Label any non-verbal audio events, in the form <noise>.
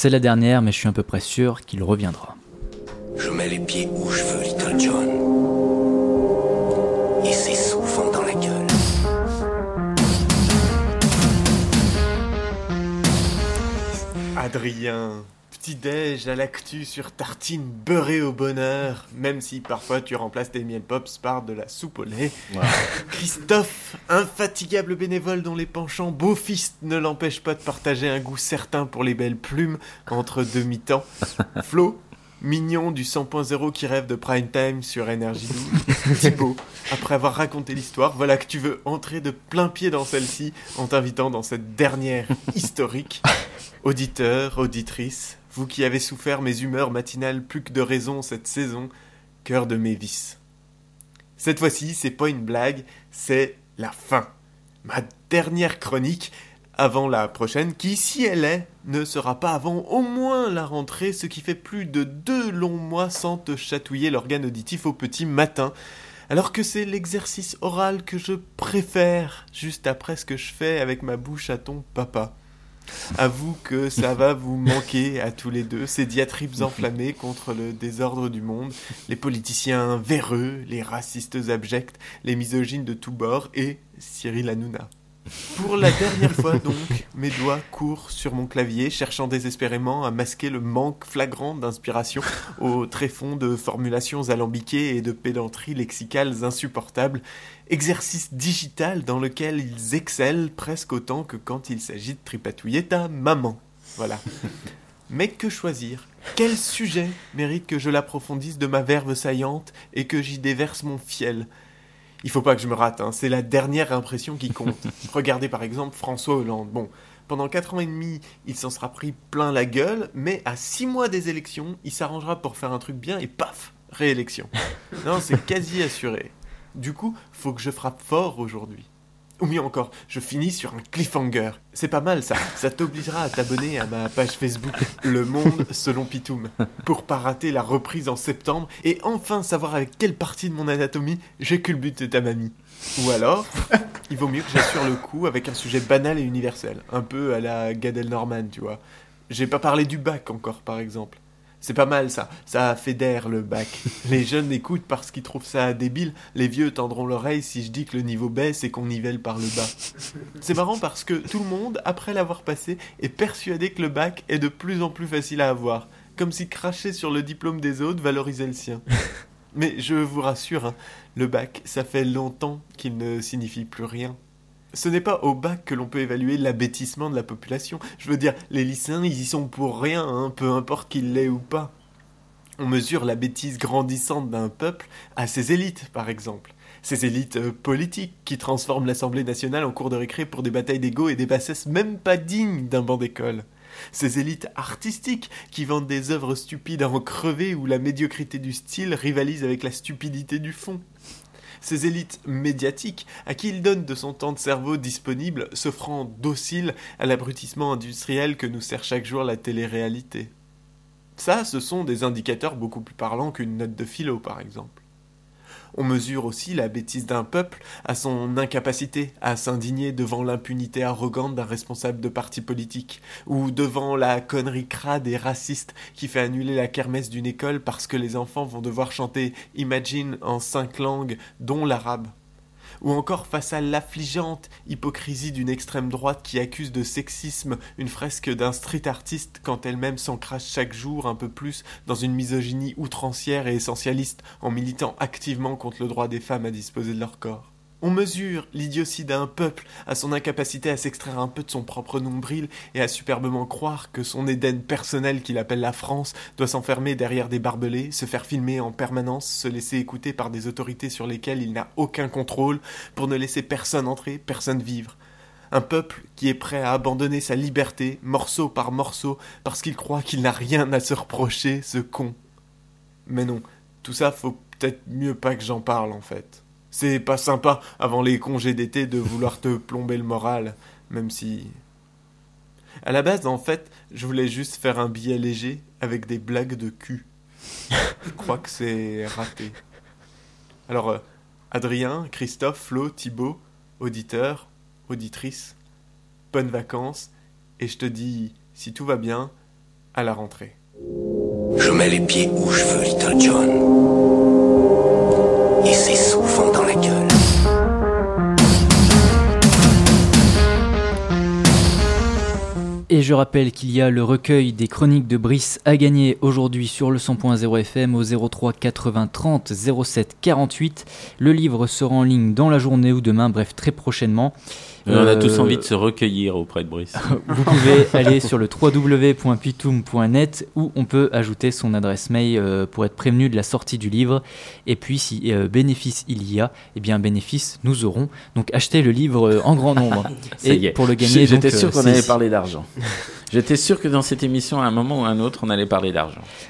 C'est la dernière, mais je suis à peu près sûr qu'il reviendra. Je mets les pieds où je veux, Little John. Et c'est souvent dans la gueule. Adrien, petit-déj à l'actu sur tartine beurrée au bonheur, même si parfois tu remplaces tes miel pops par de la soupe au lait. <laughs> Christophe, infatigable bénévole dont les penchants beaufistes ne l'empêchent pas de partager un goût certain pour les belles plumes entre deux mi-temps. <laughs> Flo, mignon du 100.0 qui rêve de prime time sur Énergie 12. Thibaut, après avoir raconté l'histoire, voilà que tu veux entrer de plein pied dans celle-ci en t'invitant dans cette dernière historique. <laughs> Auditeur, auditrice, vous qui avez souffert mes humeurs matinales plus que de raison cette saison, cœur de mes vices. Cette fois-ci, c'est pas une blague, c'est la fin. Ma dernière chronique avant la prochaine, qui, si elle est, ne sera pas avant au moins la rentrée, ce qui fait plus de deux longs mois sans te chatouiller l'organe auditif au petit matin, alors que c'est l'exercice oral que je préfère, juste après ce que je fais avec ma bouche à ton papa. Avoue que ça va vous manquer à tous les deux, ces diatribes enflammées contre le désordre du monde, les politiciens véreux, les racistes abjects, les misogynes de tous bords et Cyril Hanouna. Pour la dernière fois donc, mes doigts courent sur mon clavier, cherchant désespérément à masquer le manque flagrant d'inspiration au tréfonds de formulations alambiquées et de pédanteries lexicales insupportables, exercice digital dans lequel ils excellent presque autant que quand il s'agit de tripatouiller ta maman. Voilà. Mais que choisir? Quel sujet mérite que je l'approfondisse de ma verve saillante et que j'y déverse mon fiel? Il faut pas que je me rate, hein. c'est la dernière impression qui compte. <laughs> Regardez par exemple François Hollande. Bon, pendant 4 ans et demi, il s'en sera pris plein la gueule, mais à 6 mois des élections, il s'arrangera pour faire un truc bien et paf, réélection. <laughs> Non, c'est quasi assuré. Du coup, faut que je frappe fort aujourd'hui. Ou mieux encore, je finis sur un cliffhanger. C'est pas mal ça, ça t'obligera à t'abonner à ma page Facebook Le Monde selon Pitoum pour pas rater la reprise en septembre et enfin savoir avec quelle partie de mon anatomie j'ai de ta mamie. Ou alors, il vaut mieux que j'assure le coup avec un sujet banal et universel, un peu à la Gad Norman, tu vois. J'ai pas parlé du bac encore par exemple. C'est pas mal ça, ça fédère le bac. <laughs> Les jeunes écoutent parce qu'ils trouvent ça débile, les vieux tendront l'oreille si je dis que le niveau baisse et qu'on nivelle par le bas. C'est marrant parce que tout le monde, après l'avoir passé, est persuadé que le bac est de plus en plus facile à avoir, comme si cracher sur le diplôme des autres valorisait le sien. <laughs> Mais je vous rassure, hein, le bac, ça fait longtemps qu'il ne signifie plus rien ce n'est pas au bac que l'on peut évaluer l'abêtissement de la population. Je veux dire, les lycéens, ils y sont pour rien, hein, peu importe qu'il l'ait ou pas. On mesure la bêtise grandissante d'un peuple à ses élites, par exemple. Ces élites euh, politiques qui transforment l'Assemblée nationale en cours de récré pour des batailles d'ego et des bassesses même pas dignes d'un banc d'école. Ces élites artistiques qui vendent des œuvres stupides à en crever où la médiocrité du style rivalise avec la stupidité du fond ces élites médiatiques à qui il donne de son temps de cerveau disponible, s'offrant docile à l'abrutissement industriel que nous sert chaque jour la télé-réalité. Ça, ce sont des indicateurs beaucoup plus parlants qu'une note de philo, par exemple. On mesure aussi la bêtise d'un peuple à son incapacité à s'indigner devant l'impunité arrogante d'un responsable de parti politique, ou devant la connerie crade et raciste qui fait annuler la kermesse d'une école parce que les enfants vont devoir chanter Imagine en cinq langues, dont l'arabe ou encore face à l'affligeante hypocrisie d'une extrême droite qui accuse de sexisme une fresque d'un street artiste quand elle-même s'encrache chaque jour un peu plus dans une misogynie outrancière et essentialiste en militant activement contre le droit des femmes à disposer de leur corps. On mesure l'idiotie d'un peuple à son incapacité à s'extraire un peu de son propre nombril et à superbement croire que son Éden personnel qu'il appelle la France doit s'enfermer derrière des barbelés, se faire filmer en permanence, se laisser écouter par des autorités sur lesquelles il n'a aucun contrôle pour ne laisser personne entrer, personne vivre. Un peuple qui est prêt à abandonner sa liberté, morceau par morceau, parce qu'il croit qu'il n'a rien à se reprocher, ce con. Mais non, tout ça faut peut-être mieux pas que j'en parle en fait. C'est pas sympa avant les congés d'été de vouloir te plomber le moral, même si. À la base, en fait, je voulais juste faire un billet léger avec des blagues de cul. je crois que c'est raté. Alors, euh, Adrien, Christophe, Flo, Thibaut, auditeur, auditrice, bonnes vacances, et je te dis, si tout va bien, à la rentrée. Je mets les pieds où je veux, Little John. Rappelle qu'il y a le recueil des chroniques de Brice à gagner aujourd'hui sur le 100.0 FM au 03 80 30 07 48. Le livre sera en ligne dans la journée ou demain, bref, très prochainement. On a Euh, tous envie de se recueillir auprès de Brice. <laughs> Vous pouvez aller sur le www.pitum.net où on peut ajouter son adresse mail euh, pour être prévenu de la sortie du livre. Et puis, si euh, bénéfice il y a, eh bien bénéfice nous aurons. Donc achetez le livre euh, en grand nombre. <laughs> Ça Et y est. pour le gagner, J'étais sûr euh, qu'on allait parler d'argent. J'étais sûr que dans cette émission, à un moment ou à un autre, on allait parler d'argent.